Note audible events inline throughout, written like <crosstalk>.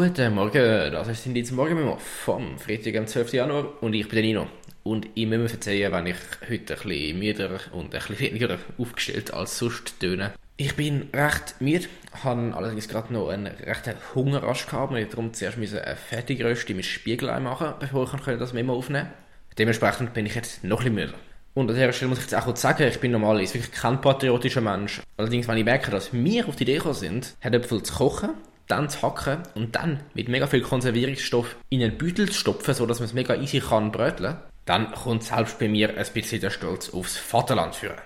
Guten Morgen, das ist die Morgenmemo vom Freitag, am 12. Januar und ich bin der Nino. Und ich muss mir verzeihen, wenn ich heute ein bisschen müder und ein bisschen weniger aufgestellt als sonst töne. Ich bin recht müde, habe allerdings gerade noch einen rechten Hungerrasch gehabt und darum zuerst eine Fertigröste mit Spiegelei machen, bevor ich das Memo aufnehmen konnte. Dementsprechend bin ich jetzt noch ein bisschen müder. Und an dieser Stelle muss ich jetzt auch kurz sagen, ich bin normalerweise wirklich kein patriotischer Mensch. Allerdings, wenn ich merke, dass wir auf die Idee gekommen sind, Herdöpfel zu kochen, dann zu hacken und dann mit mega viel Konservierungsstoff in einen Beutel zu stopfen, sodass man es mega easy kann bröteln, dann kommt selbst bei mir ein bisschen der Stolz aufs Vaterland führen.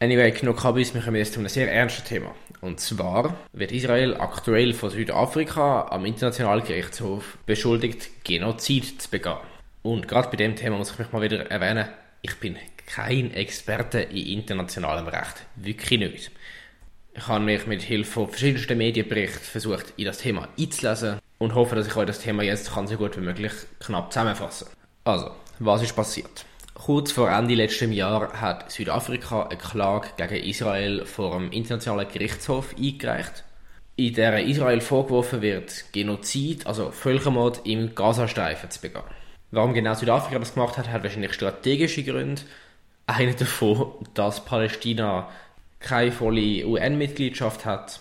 Anyway, genug Kabis, wir kommen jetzt zu einem sehr ernsten Thema. Und zwar wird Israel aktuell von Südafrika am Internationalen Gerichtshof beschuldigt, Genozid zu begehen. Und gerade bei dem Thema muss ich mich mal wieder erwähnen, ich bin kein Experte in internationalem Recht. Wirklich nicht. Ich habe mich mit Hilfe von verschiedensten Medienberichten versucht, in das Thema einzulesen und hoffe, dass ich euch das Thema jetzt kann so gut wie möglich knapp zusammenfassen. Also, was ist passiert? Kurz vor Ende letzten Jahr hat Südafrika eine Klage gegen Israel vor dem Internationalen Gerichtshof eingereicht, in der Israel vorgeworfen wird, Genozid, also Völkermord im Gazastreifen zu begehen. Warum genau Südafrika das gemacht hat, hat wahrscheinlich strategische Gründe. Einer davon, dass Palästina keine volle UN-Mitgliedschaft hat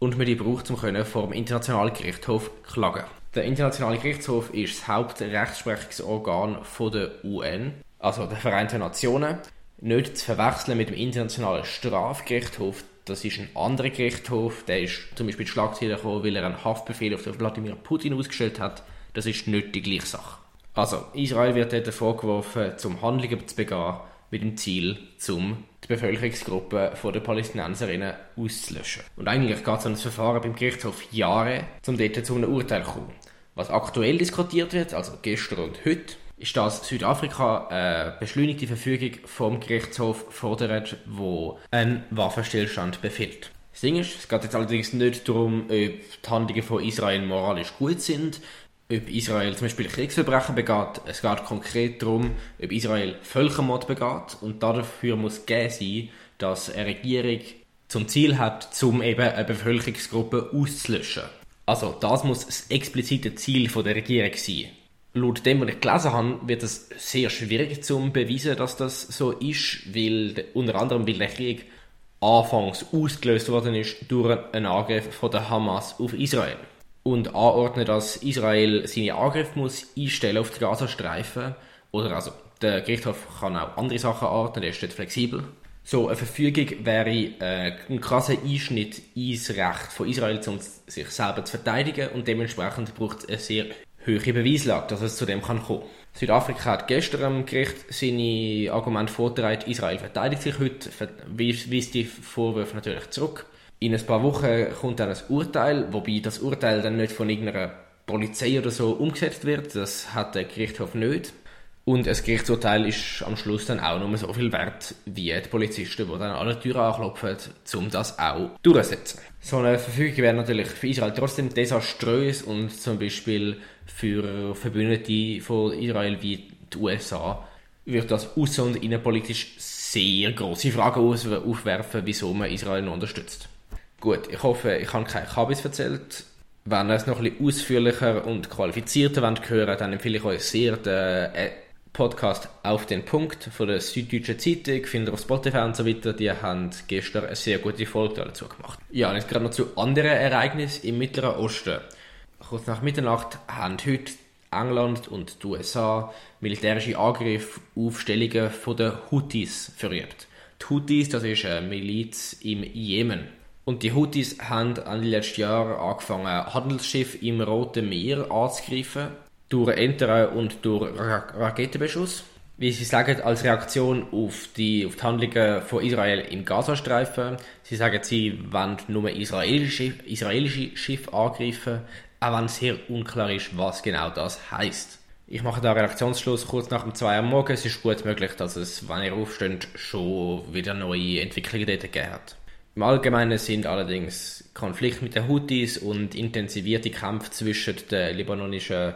und man die braucht, um vor dem Internationalen Gerichtshof zu klagen. Der Internationale Gerichtshof ist das Hauptrechtsprechungsorgan der UN, also der Vereinten Nationen. Nicht zu verwechseln mit dem Internationalen Strafgerichtshof. Das ist ein anderer Gerichtshof. Der ist zum Beispiel die Schlagzeile gekommen, weil er einen Haftbefehl auf Wladimir Putin ausgestellt hat. Das ist nicht die gleiche Sache. Also, Israel wird dort vorgeworfen, zum Handlungen zu begehen, mit dem Ziel, zum die Bevölkerungsgruppe der Palästinenserinnen auszulöschen. Und eigentlich geht es um das Verfahren beim Gerichtshof Jahre, um dort zu einem Urteil zu kommen. Was aktuell diskutiert wird, also gestern und heute, ist, dass Südafrika eine beschleunigte Verfügung vom Gerichtshof fordert, wo ein Waffenstillstand befiehlt. Das Ding ist, es geht jetzt allerdings nicht darum, ob die Handlungen von Israel moralisch gut sind, ob Israel zum Beispiel Kriegsverbrechen begeht. Es geht konkret darum, ob Israel Völkermord begeht und dafür muss gegeben sein, dass eine Regierung zum Ziel hat, um eben eine Bevölkerungsgruppe auszulöschen. Also das muss das explizite Ziel der Regierung sein. Laut dem, was ich gelesen habe, wird es sehr schwierig zu beweisen, dass das so ist, weil unter anderem weil der Krieg anfangs ausgelöst worden ist durch einen Angriff von der Hamas auf Israel und anordnen, dass Israel seine Angriffe muss einstellen auf die Gazastreifen. Oder also, der Gerichtshof kann auch andere Sachen anordnen, der ist nicht flexibel. So eine Verfügung wäre äh, ein krasser Einschnitt ins Recht von Israel, um sich selber zu verteidigen und dementsprechend braucht es eine sehr hohe Beweislage, dass es zu dem kann kommen. Südafrika hat gestern am Gericht seine Argumente vorgetragen, Israel verteidigt sich heute, weist die Vorwürfe natürlich zurück in ein paar Wochen kommt dann ein Urteil, wobei das Urteil dann nicht von irgendeiner Polizei oder so umgesetzt wird. Das hat der Gerichtshof nicht. Und ein Gerichtsurteil ist am Schluss dann auch nur so viel wert wie die Polizisten, die dann alle Türen anklopfen, um das auch durchzusetzen. So eine Verfügung wäre natürlich für Israel trotzdem desaströs und zum Beispiel für Verbündete von Israel wie die USA wird das außen- und innenpolitisch sehr große Fragen aufwerfen, wieso man Israel noch unterstützt. Gut, ich hoffe, ich habe kein Kabis erzählt. Wenn ihr es noch ein bisschen ausführlicher und qualifizierter wollt hören, dann empfehle ich euch sehr den äh, Podcast «Auf den Punkt» von der Süddeutschen Zeitung, findet ihr auf Spotify und so weiter. Die haben gestern eine sehr gute Folge dazu gemacht. Ja, und jetzt gerade noch zu anderen Ereignissen im Mittleren Osten. Kurz nach Mitternacht haben heute England und die USA militärische Angriffe auf Stellungen der Houthis verübt. Die Houthis, das ist eine Miliz im Jemen. Und die Houthis haben an den letzten Jahren angefangen, Handelsschiffe im Roten Meer anzugreifen, durch Entern und durch Raketenbeschuss. Wie sie sagen, als Reaktion auf die, auf die Handlungen von Israel im Gazastreifen. Sie sagen, sie wollen nur israelische, israelische Schiffe angreifen, auch wenn sehr unklar ist, was genau das heißt. Ich mache da Redaktionsschluss kurz nach dem 2 Uhr morgen. Es ist gut möglich, dass es, wenn ihr aufsteht, schon wieder neue Entwicklungen dort gegeben hat. Im Allgemeinen sind allerdings Konflikte mit den Houthis und intensivierte Kämpfe zwischen der libanonischen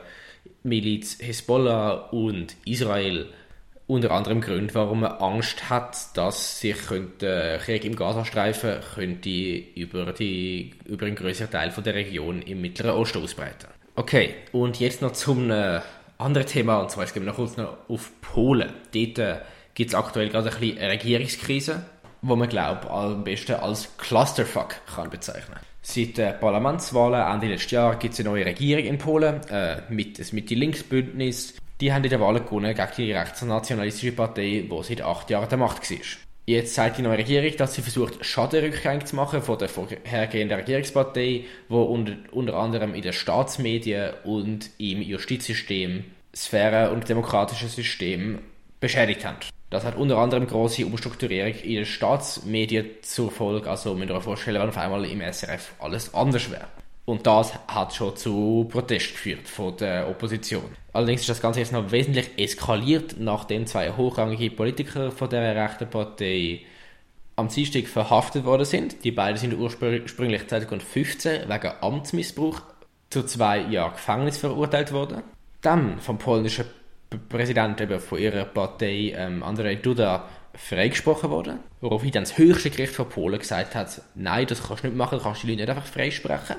Miliz Hezbollah und Israel unter anderem Gründe, warum man Angst hat, dass sich der Krieg im Gazastreifen könnte über, die, über einen größeren Teil von der Region im Mittleren Osten ausbreiten. Okay, und jetzt noch zum äh, anderen Thema, und zwar gehen wir noch kurz noch auf Polen. Dort äh, gibt es aktuell gerade ein bisschen eine Regierungskrise, wo man glaubt, am besten als Clusterfuck kann bezeichnen. Seit den Parlamentswahlen Ende letzten Jahr gibt es eine neue Regierung in Polen äh, mit einem Mitte-Links-Bündnis. Die haben in der Wahl gewonnen gegen die rechtsnationalistische Partei, die seit acht Jahren der Macht war. Jetzt sagt die neue Regierung, dass sie versucht, Schadenrückgänge zu machen von der vorhergehenden Regierungspartei, die unter, unter anderem in den Staatsmedien und im Justizsystem, Sphäre und demokratische System beschädigt haben. Das hat unter anderem große Umstrukturierung in den Staatsmedien zur Folge. Also müsst ihr euch vorstellen, wenn auf einmal im SRF alles anders wäre. Und das hat schon zu Protest geführt von der Opposition. Allerdings ist das Ganze jetzt noch wesentlich eskaliert, nachdem zwei hochrangige Politiker von der rechten Partei am Dienstag verhaftet worden sind. Die beiden sind ursprünglich 2015 wegen Amtsmissbrauch zu zwei Jahren Gefängnis verurteilt worden. Dann vom polnischen Präsident eben von ihrer Partei, ähm, Andrzej Duda, freigesprochen worden. Woraufhin dann das höchste Gericht von Polen gesagt hat, nein, das kannst du nicht machen, du kannst die Leute nicht einfach freisprechen.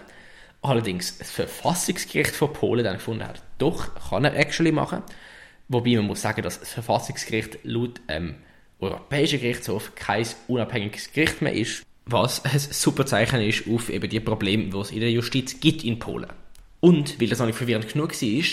Allerdings das Verfassungsgericht von Polen dann gefunden hat, doch, kann er actually machen. Wobei man muss sagen, dass das Verfassungsgericht laut ähm, Europäischen Gerichtshof kein unabhängiges Gericht mehr ist, was ein super Zeichen ist auf eben die Probleme, die es in der Justiz gibt in Polen. Und, weil das noch nicht verwirrend genug war,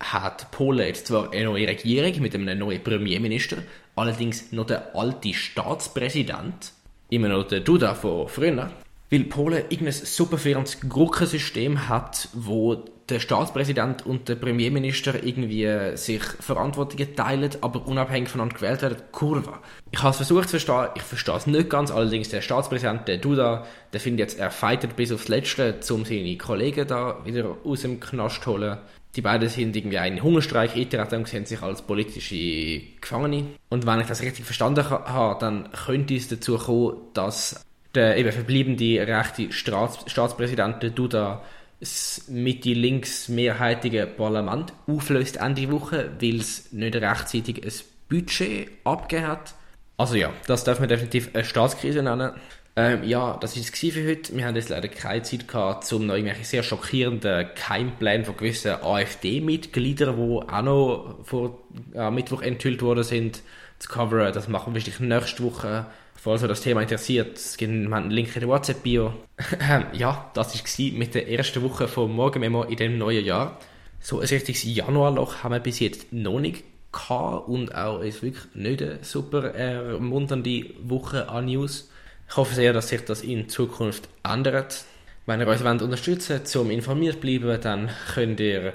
hat Polen jetzt zwar eine neue Regierung mit einem neuen Premierminister, allerdings noch der alte Staatspräsident, immer noch der Duda von früher, weil Polen irgendein super faires Gurkensystem hat, wo der Staatspräsident und der Premierminister irgendwie sich Verantwortungen teilen, aber unabhängig voneinander gewählt werden. Kurva. Ich habe es versucht zu verstehen, ich verstehe es nicht ganz, allerdings der Staatspräsident, der Duda, der findet jetzt, er fightet bis aufs Letzte, um seine Kollegen da wieder aus dem Knast zu holen. Die beiden sind irgendwie einen Hungerstreik eingetreten und sehen sich als politische Gefangene. Und wenn ich das richtig verstanden habe, dann könnte es dazu kommen, dass der eben verbliebene rechte Staats Staatspräsident Duda das Mitte-links mehrheitige Parlament auflöst Ende Woche, weil es nicht rechtzeitig ein Budget abgegeben hat. Also ja, das darf man definitiv eine Staatskrise nennen. Ähm, ja, das war es für heute. Wir haben jetzt leider keine Zeit gehabt, um noch irgendwelche sehr schockierenden Keimpläne von gewissen AfD-Mitgliedern, die auch noch vor äh, Mittwoch enthüllt worden sind, zu coveren. Das machen wir wahrscheinlich nächste Woche. Falls euch das Thema interessiert, es gibt einen Link in der WhatsApp-Bio. <clears throat> Ähm, ja, das war mit der ersten Woche vom Morgenmemo in dem neuen Jahr. So ein richtiges Januarloch haben wir bis jetzt noch nicht gehabt und auch ist wirklich nicht eine super ermunternde Woche an News. Ich hoffe sehr, dass sich das in Zukunft ändert. Wenn ihr uns unterstützen wollt, um informiert zu bleiben, dann könnt ihr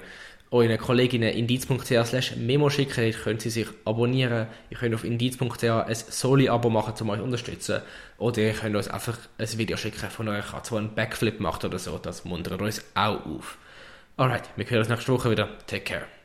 euren Kolleginnen indiz.ch memo schicken. Dort können sie sich abonnieren. Ihr könnt auf indiz.ch ein Soli-Abo machen, um euch zu unterstützen. Oder ihr könnt uns einfach ein Video schicken von eurer Katze, die einen Backflip macht oder so. Das muntert uns auch auf. Alright, wir hören uns nächste Woche wieder. Take care.